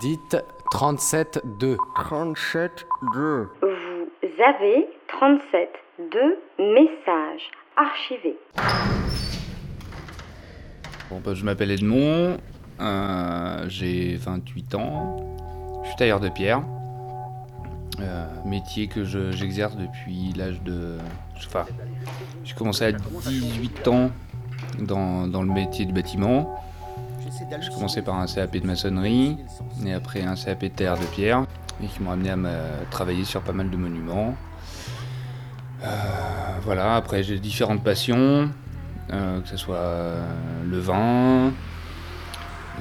Dites 37-2. 37-2. Vous avez 37 deux messages archivés. Bon, bah, je m'appelle Edmond, euh, j'ai 28 ans, je suis tailleur de pierre. Euh, métier que je- j'exerce depuis l'âge de. Enfin, j'ai commencé à 18 ans dans, dans le métier du bâtiment. J'ai commencé par un CAP de maçonnerie et après un CAP de terre de pierre et qui m'ont amené à me- travailler sur pas mal de monuments. Euh, voilà, après j'ai différentes passions, euh, que ce soit euh, le vin,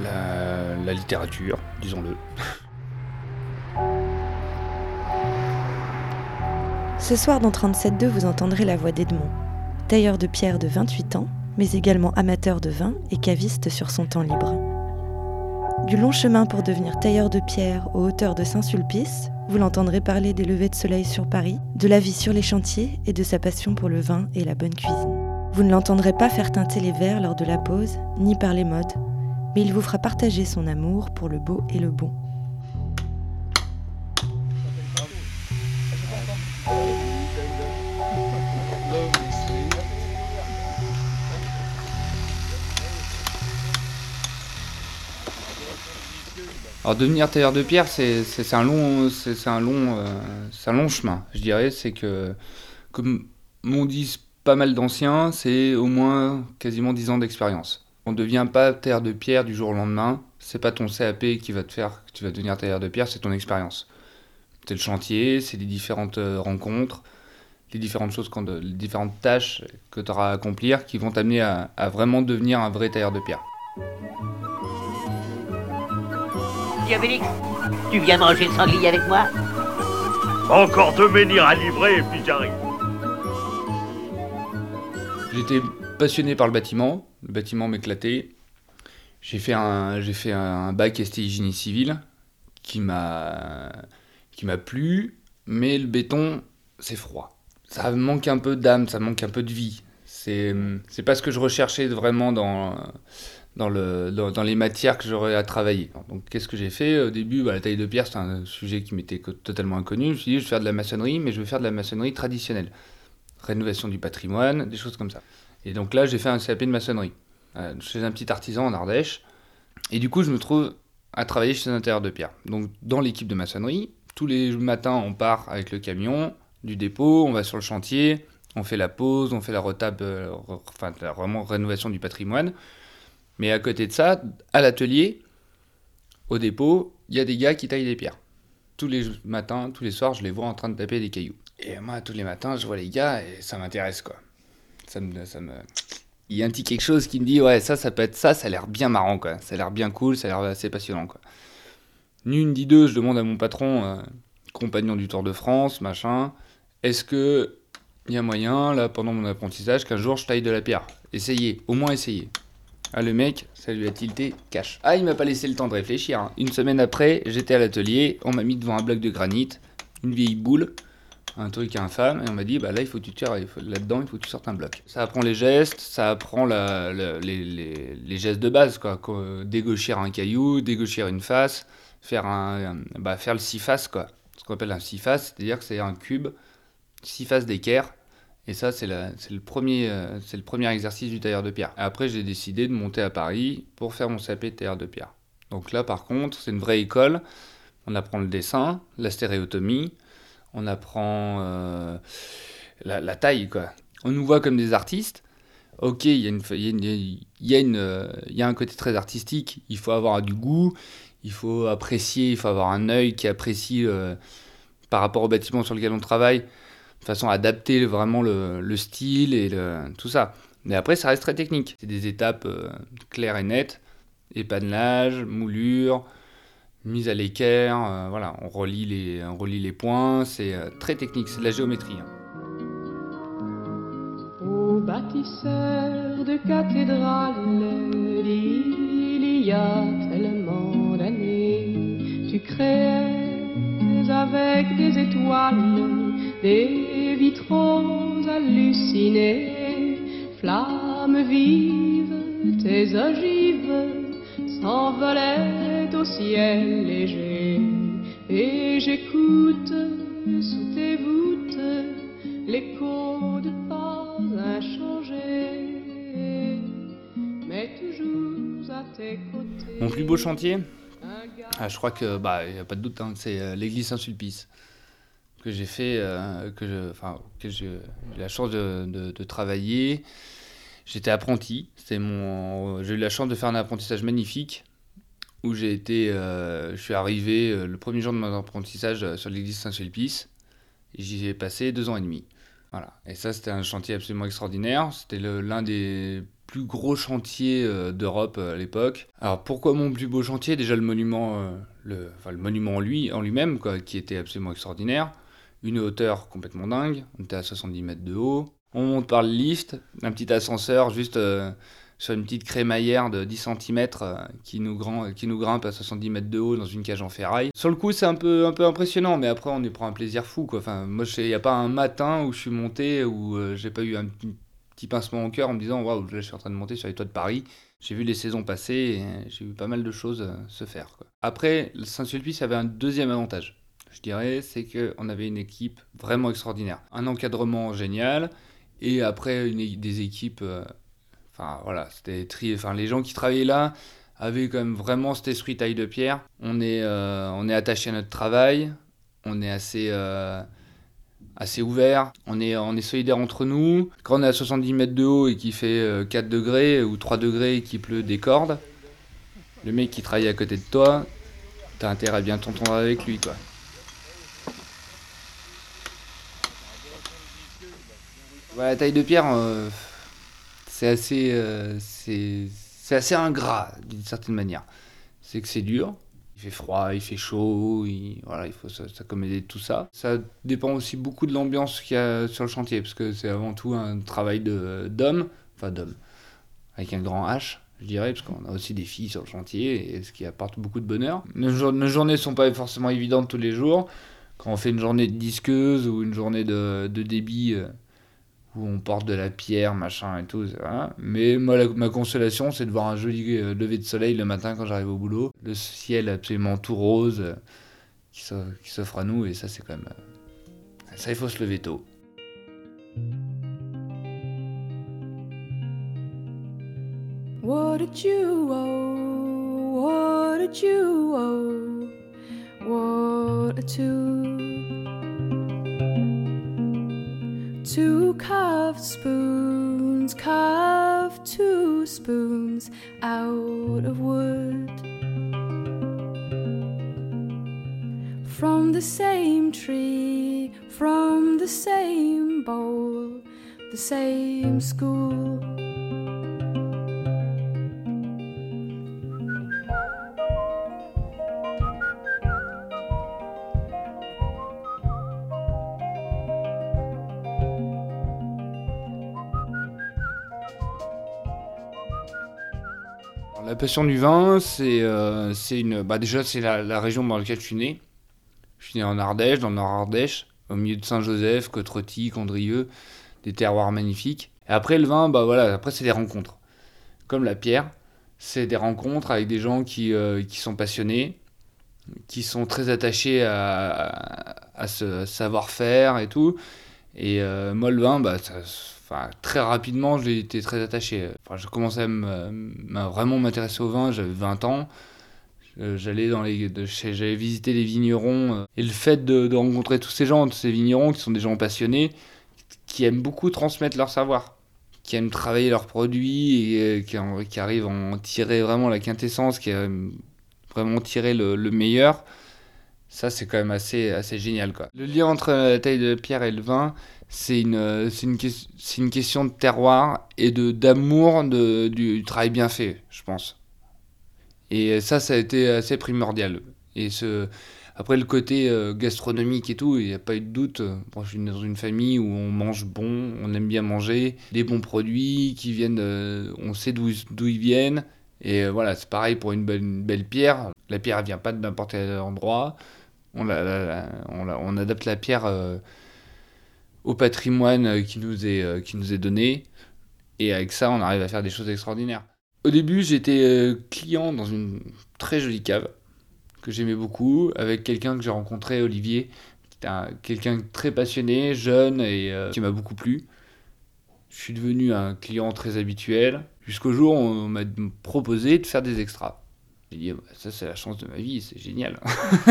la, la littérature, disons-le. Ce soir dans 37.2, vous entendrez la voix d'Edmond, tailleur de pierre de 28 ans, mais également amateur de vin et caviste sur son temps libre. Du long chemin pour devenir tailleur de pierre aux hauteurs de Saint-Sulpice, vous l'entendrez parler des levées de soleil sur Paris, de la vie sur les chantiers et de sa passion pour le vin et la bonne cuisine. Vous ne l'entendrez pas faire teinter les verres lors de la pause, ni parler mode, mais il vous fera partager son amour pour le beau et le bon. Alors devenir tailleur de pierre, c'est un long, c'est un long, euh, un long chemin. Je dirais, c'est que comme m'ont dit pas mal d'anciens, c'est au moins quasiment 10 ans d'expérience. On ne devient pas tailleur de pierre du jour au lendemain. C'est pas ton CAP qui va te faire que tu vas devenir tailleur de pierre, c'est ton expérience. C'est le chantier, c'est les différentes euh, rencontres, les différentes choses, les différentes tâches que tu auras à accomplir qui vont t'amener à vraiment devenir un vrai tailleur de pierre. Diabélix, tu viens manger le sanglier avec moi Encore deux menhirs à livrer et puis j'arrive. J'étais passionné par le bâtiment, le bâtiment m'éclatait. J'ai fait un, j'ai fait un bac STI génie civil qui m'a, qui m'a plu, mais le béton, c'est froid. Ça manque un peu d'âme, ça manque un peu de vie. C'est, c'est pas ce que je recherchais vraiment dans, dans, le, dans, dans les matières que j'aurais à travailler. Donc qu'est-ce que j'ai fait? Au début, bah, la taille de pierre, c'est un sujet qui m'était totalement inconnu. Je me suis dit, je vais faire de la maçonnerie, mais je vais faire de la maçonnerie traditionnelle. Rénovation du patrimoine, des choses comme ça. Et donc là, j'ai fait un CAP de maçonnerie euh, chez un petit artisan en Ardèche. Et du coup, je me trouve à travailler chez un tailleur de pierre. Donc dans l'équipe de maçonnerie, tous les matins, on part avec le camion du dépôt, on va sur le chantier, on fait la pause, on fait la retable, euh, enfin vraiment rénovation du patrimoine. Mais à côté de ça, à l'atelier, au dépôt, il y a des gars qui taillent des pierres. Tous les matins, tous les soirs, je les vois en train de taper des cailloux. Et moi, tous les matins, je vois les gars et ça m'intéresse, quoi. Ça me, ça me... Il y a un petit quelque chose qui me dit, ouais, ça, ça peut être ça, ça a l'air bien marrant, quoi. Ça a l'air bien cool, ça a l'air assez passionnant, quoi. Ni une, ni deux, je demande à mon patron, euh, compagnon du Tour de France, machin, est-ce que il y a moyen, là, pendant mon apprentissage, qu'un jour je taille de la pierre? Essayez, au moins essayez. Ah, le mec, ça lui a tilté cash. Ah, il m'a pas laissé le temps de réfléchir. hein. Une semaine après, j'étais à l'atelier, on m'a mis devant un bloc de granit, une vieille boule, un truc infâme, et on m'a dit, bah là, il faut que tu tires, là-dedans, il faut que tu sortes un bloc. Ça apprend les gestes, ça apprend les, gestes de base, quoi. Dégaucher un caillou, dégaucher une face, faire, un- bah, faire le six faces, quoi. Ce qu'on appelle un six faces, c'est-à-dire que c'est un cube, six faces d'équerre, et ça, c'est la- c'est le, premier, euh, c'est le premier exercice du tailleur de pierre. Après, j'ai décidé de monter à Paris pour faire mon CAP de tailleur de pierre. Donc là, par contre, c'est une vraie école. On apprend le dessin, la stéréotomie, on apprend euh, la, taille. On nous voit comme des artistes. Ok, il y a un côté très artistique. Il faut avoir du goût, il faut apprécier, il faut avoir un œil qui apprécie euh, par rapport au bâtiment sur lequel on travaille façon à adapter vraiment le, le style et tout ça. Mais après, ça reste très technique. C'est des étapes euh, claires et nettes. Épanelage, moulure, mise à l'équerre, euh, voilà, on relie les, on relie les points, c'est euh, très technique, c'est de la géométrie. hein. Ô bâtisseur de cathédrales, il y a tellement d'années, tu créais avec des étoiles des vitraux hallucinés, flammes vives, tes ogives s'envolaient au ciel léger. Et j'écoute sous tes voûtes l'écho de pas inchangés, mais toujours à tes côtés. Mon plus beau chantier, ah, je crois que bah y a pas de doute, hein, c'est euh, l'église Saint-Sulpice que j'ai fait, euh, que j'ai eu la chance de, travailler. J'étais apprenti, mon, j'ai eu la chance de faire un apprentissage magnifique où j'ai été, euh, je suis arrivé euh, le premier jour de mon apprentissage sur l'église Saint-Sulpice j'y ai passé deux ans et demi. Voilà. Et ça, c'était un chantier absolument extraordinaire. C'était l'un des plus gros chantiers euh, d'Europe à l'époque. Alors pourquoi mon plus beau chantier? Déjà le monument, le, enfin, le monument en lui, en lui-même, quoi, qui était absolument extraordinaire. Une hauteur complètement dingue. On était à 70 mètres de haut. On monte par le lift, un petit ascenseur juste euh, sur une petite crémaillère de 10 cm qui, nous grimpe, qui nous grimpe à 70 mètres de haut dans une cage en ferraille. Sur le coup, c'est un peu, un peu impressionnant, mais après, on y prend un plaisir fou. Enfin, moi, il n'y a pas un matin où je suis monté où euh, j'ai pas eu un petit, pincement au cœur en me disant Waouh, je suis en train de monter sur les toits de Paris. J'ai vu les saisons passer et euh, j'ai vu pas mal de choses euh, se faire. Quoi. Après, Saint-Sulpice avait un deuxième avantage, je dirais, c'est qu'on avait une équipe vraiment extraordinaire. Un encadrement génial et après des équipes. euh, Enfin voilà, c'était tri... enfin, les gens qui travaillaient là avaient quand même vraiment cet esprit taille de pierre. On est, euh, on est attaché à notre travail, on est assez, euh, assez ouvert, on est, on est solidaire entre nous. Quand on est à 70 mètres de haut et qu'il fait euh, 4 degrés ou 3 degrés et qu'il pleut des cordes, le mec qui travaille à côté de toi, t'as intérêt à bien t'entendre avec lui quoi. Ouais, la taille de pierre, euh, c'est assez, euh, c'est, assez ingrat d'une certaine manière. C'est que c'est dur, il fait froid, il fait chaud, il, voilà, il faut s'accommoder de tout ça. Ça dépend aussi beaucoup de l'ambiance qu'il y a sur le chantier, parce que c'est avant tout un travail de, d'homme, enfin d'homme, avec un grand H, je dirais, parce qu'on a aussi des filles sur le chantier, et ce qui apporte beaucoup de bonheur. Nos, jour- nos journées sont pas forcément évidentes tous les jours. Quand on fait une journée de disqueuse ou une journée de, de débit, euh, on porte de la pierre, machin et tout. Mais moi, ma consolation, c'est de voir un joli euh, lever de soleil le matin quand j'arrive au boulot. Le ciel absolument tout rose euh, qui s'offre à nous, et ça, c'est quand même. euh, Ça, il faut se lever tôt. What did you owe? What did you owe? What a two? Two carved spoons, carved two spoons out of wood. From the same tree, from the same bowl, the same school. Passion du vin, c'est euh, une. Bah déjà, c'est la, la région dans laquelle je suis né. Je suis né en Ardèche, dans le Nord-Ardèche, au milieu de Saint-Joseph, Côte-Rôtie, Condrieu, des terroirs magnifiques. Et après, le vin, bah voilà, après, c'est des rencontres. Comme la pierre, c'est des rencontres avec des gens qui, euh, qui sont passionnés, qui sont très attachés à, à, à ce savoir-faire et tout. Et euh, moi, le vin, bah, ça- très rapidement, j'ai été très attaché. Je commençais à me- vraiment m'intéresser au vin, j'avais 20 ans. J'allais dans les, j'allais visiter les vignerons. euh, Et le fait de, rencontrer tous ces gens, tous ces vignerons qui sont des gens passionnés, qui aiment beaucoup transmettre leur savoir, qui aiment travailler leurs produits et euh, qui, en- qui arrivent à en tirer vraiment la quintessence, qui aiment vraiment tirer le, le meilleur. Ça, c'est quand même assez, assez génial. Le lien entre la taille de pierre et le vin, c'est une, euh, une, une question de terroir et d'amour du travail bien fait, je pense. Et ça, ça a été assez primordial. Et après, le côté euh, gastronomique et tout, il n'y a pas eu de doute. Je suis dans une famille où on mange bon, on aime bien manger, des bons produits qui viennent, euh, on sait d'où ils viennent. Et euh, voilà, c'est pareil pour une belle, belle pierre. La pierre, elle vient pas de n'importe quel endroit. On, on, adapte la pierre euh, au patrimoine euh, qui nous, est, euh, qui nous est donné. Et avec ça, on arrive à faire des choses extraordinaires. Au début, j'étais euh, client dans une très jolie cave que j'aimais beaucoup, avec quelqu'un que j'ai rencontré, Olivier, quelqu'un très passionné, jeune et qui m'a beaucoup plu. Je suis devenu un client très habituel, jusqu'au jour où on m'a proposé de faire des extras. J'ai dit, bah, ça c'est la chance de ma vie, c'est génial.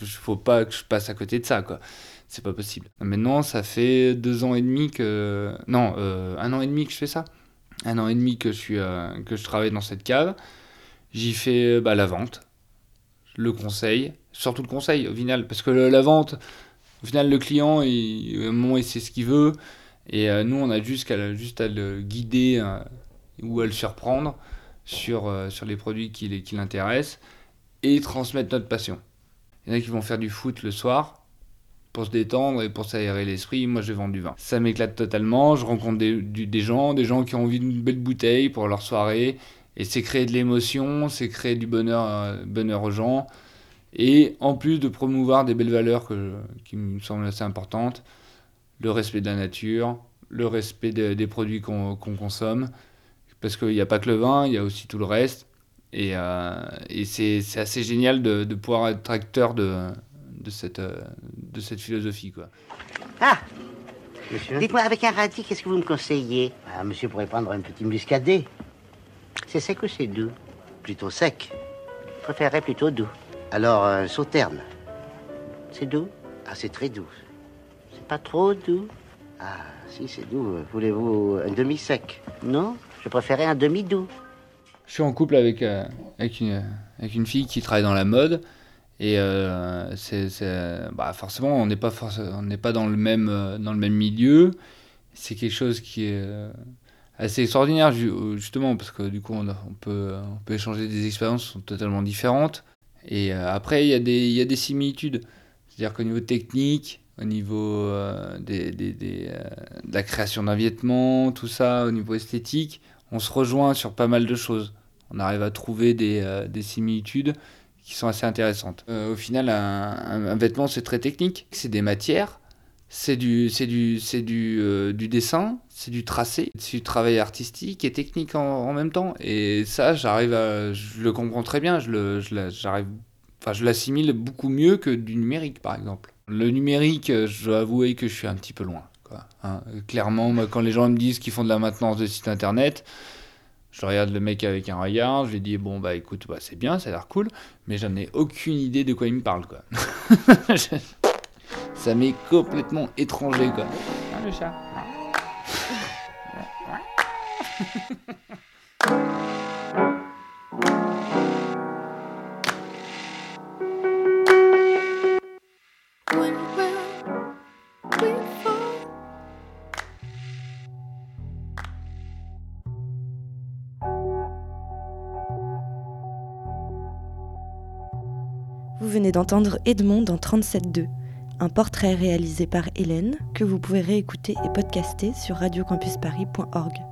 Il faut pas que je passe à côté de ça, quoi. C'est pas possible. Maintenant, ça fait deux ans et demi que... Non, euh, un an et demi que je fais ça. Un an et demi que je, suis, euh, que je travaille dans cette cave. J'y fais bah, la vente, le conseil, surtout le conseil au final, parce que la vente, au final, le client, il, il sait ce qu'il veut, et euh, nous, on a juste, à, juste à le guider ou à le surprendre sur, euh, sur les produits qui, qui l'intéressent et transmettre notre passion. Il y en a qui vont faire du foot le soir pour se détendre et pour s'aérer l'esprit. Moi, je vendre du vin. Ça m'éclate totalement. Je rencontre des, des, gens, des gens qui ont envie d'une belle bouteille pour leur soirée. Et c'est créer de l'émotion, c'est créer du bonheur, euh, bonheur aux gens. Et en plus de promouvoir des belles valeurs qui me semblent assez importantes, le respect de la nature, le respect des produits qu'on consomme, parce qu'il n'y a pas que le vin, il y a aussi tout le reste. Et, euh, et c'est assez génial de, de, pouvoir être acteur de, de, cette, euh, de cette philosophie. Quoi. Ah Dites-moi, avec un radis, qu'est-ce que vous me conseillez? Ah, Monsieur pourrait prendre un petit muscadet. C'est sec ou c'est doux? Plutôt sec. Je préférerais plutôt doux. Alors, un sauterne. C'est doux? Ah, c'est très doux. C'est pas trop doux? Ah, si, c'est doux. Voulez-vous un demi-sec? Non? Je préférais un demi-doux. Je suis en couple avec, euh, avec, une, fille qui travaille dans la mode. Et euh, c'est, bah forcément, on n'est pas, on pas dans, le même, euh, dans le même milieu. C'est quelque chose qui est assez extraordinaire, justement, parce que du coup, on, peut, on peut échanger des expériences totalement différentes. Et après, il y, il y a des similitudes. C'est-à-dire qu'au niveau technique, au niveau des, des, de la création d'un vêtement, tout ça, au niveau esthétique, on se rejoint sur pas mal de choses. On arrive à trouver des, euh, des similitudes qui sont assez intéressantes. Euh, au final, un, vêtement, c'est très technique. C'est des matières, c'est du, euh, dessin, c'est du tracé, c'est du travail artistique et technique en, même temps. Et ça, j'arrive à, je le comprends très bien. Je enfin, je l'assimile beaucoup mieux que du numérique, par exemple. Le numérique, je dois avouer que je suis un petit peu loin. Hein. Clairement, quand les gens me disent qu'ils font de la maintenance de site internet, je regarde le mec avec un regard, je lui dis bon bah écoute, bah, c'est bien, ça a l'air cool, mais j'en ai aucune idée de quoi il me parle quoi. ça m'est complètement étranger quoi. Ah, le chat. venez d'entendre Edmond dans 37.2, un portrait réalisé par Hélène que vous pouvez réécouter et podcaster sur radiocampusparis.org.